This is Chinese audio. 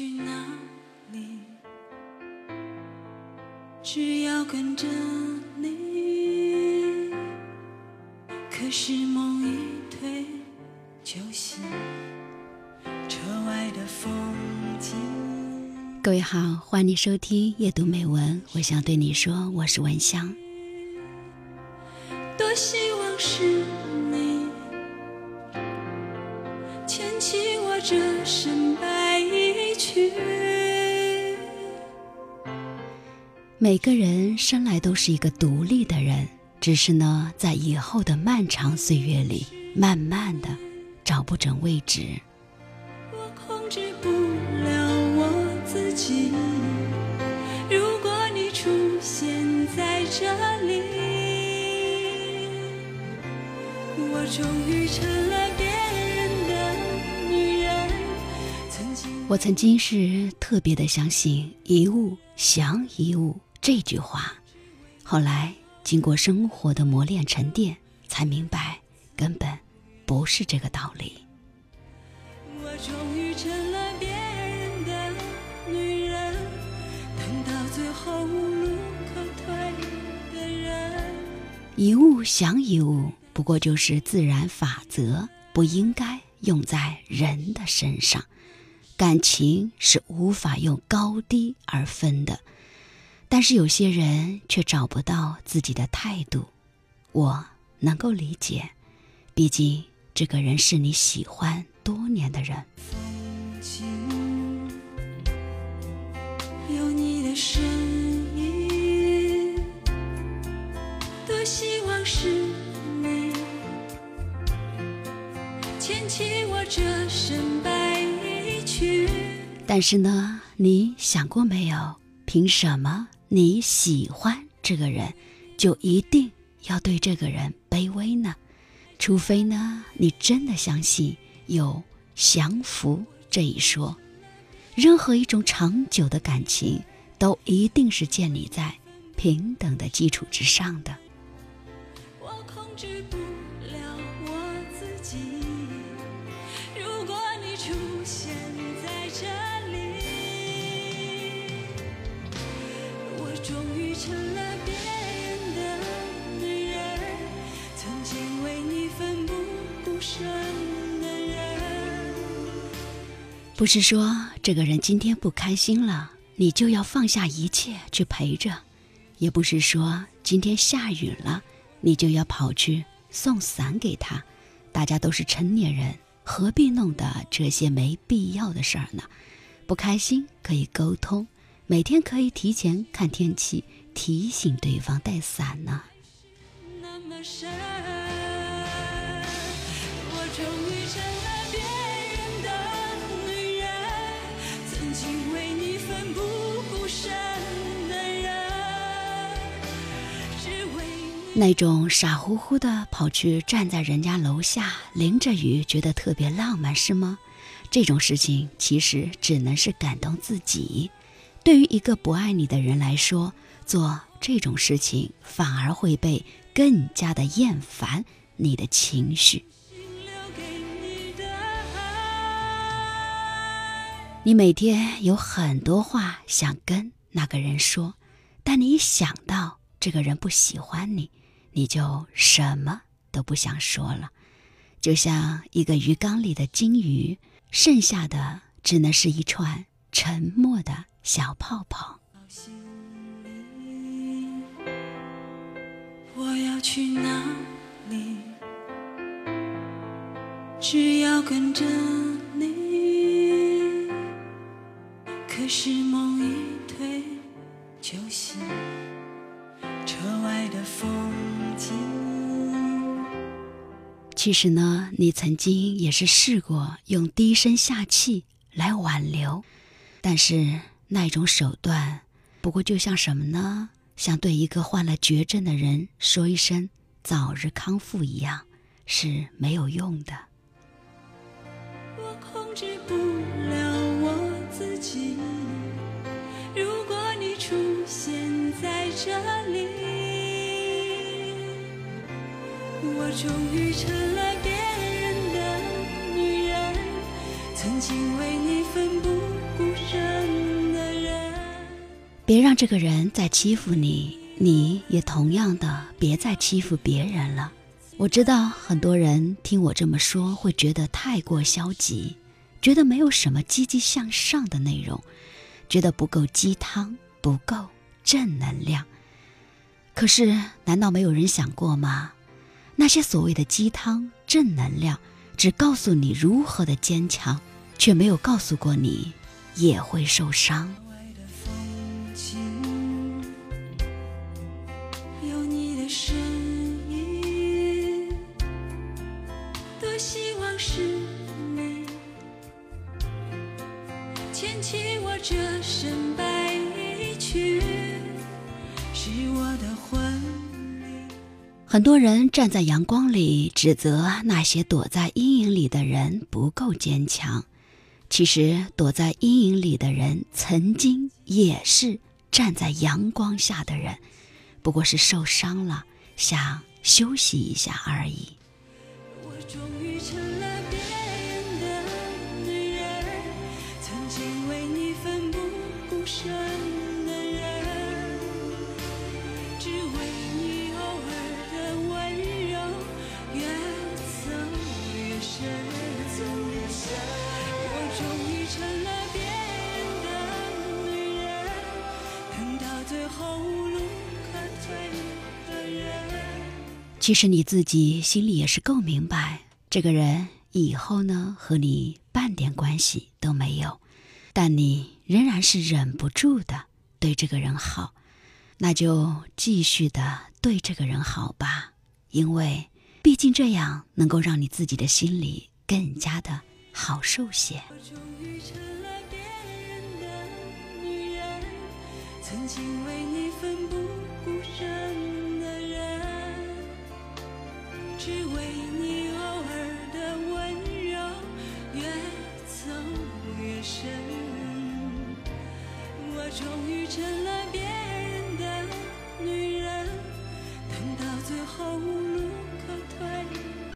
去哪里？只要跟着你。可是梦一推就醒，车外的风景。各位好，欢迎收听夜读美文，我想对你说，我是文香。多希望是你牵起我这身白衣裙。每个人生来都是一个独立的人，只是呢，在以后的漫长岁月里，慢慢的找不准位置。我控制不了我自己。如果你出现在这里，我终于成了我曾经是特别的相信“一物降一物”这句话，后来经过生活的磨练沉淀，才明白根本不是这个道理。我终于成了别人的女人，等到最后无路可退的人。一物降一物，不过就是自然法则，不应该用在人的身上。感情是无法用高低而分的，但是有些人却找不到自己的态度。我能够理解，毕竟这个人是你喜欢多年的人。风景有你的身影，多希望是你牵起我这身白衣裙。但是呢，你想过没有？凭什么你喜欢这个人，就一定要对这个人卑微呢？除非呢，你真的相信有降服这一说。任何一种长久的感情，都一定是建立在平等的基础之上的。我控制不了我自己。如果你出现在这不是说这个人今天不开心了，你就要放下一切去陪着；也不是说今天下雨了，你就要跑去送伞给他。大家都是成年人，何必弄得这些没必要的事儿呢？不开心可以沟通，每天可以提前看天气，提醒对方带伞呢。那么深，那种傻乎乎的跑去站在人家楼下淋着雨，觉得特别浪漫是吗？这种事情其实只能是感动自己。对于一个不爱你的人来说，做这种事情反而会被更加的厌烦你的情绪。你每天有很多话想跟那个人说，但你一想到这个人不喜欢你，你就什么都不想说了。就像一个鱼缸里的金鱼，剩下的只能是一串沉默的小泡泡。我要去哪里？只要跟着你。可是梦其实呢，你曾经也是试过用低声下气来挽留，但是那种手段，不过就像什么呢？像对一个患了绝症的人说一声早日康复一样，是没有用的。我控制不了我自己。如果你出现在这里，我终于成了别人的女人，曾经为你奋不顾身的人别让这个人再欺负你，你也同样的别再欺负别人了。我知道很多人听我这么说会觉得太过消极，觉得没有什么积极向上的内容，觉得不够鸡汤，不够正能量。可是，难道没有人想过吗？那些所谓的鸡汤、正能量，只告诉你如何的坚强，却没有告诉过你也会受伤。有你的身影，多希望是你牵起我这身很多人站在阳光里指责那些躲在阴影里的人不够坚强，其实躲在阴影里的人曾经也是站在阳光下的人，不过是受伤了，想休息一下而已。我终于成了最后路可退。其实你自己心里也是够明白，这个人以后呢和你半点关系都没有，但你仍然是忍不住的对这个人好，那就继续的对这个人好吧，因为毕竟这样能够让你自己的心里更加的好受些。我终于曾经为你奋不顾身的人，只为你偶尔的温柔越走越深。我终于成了别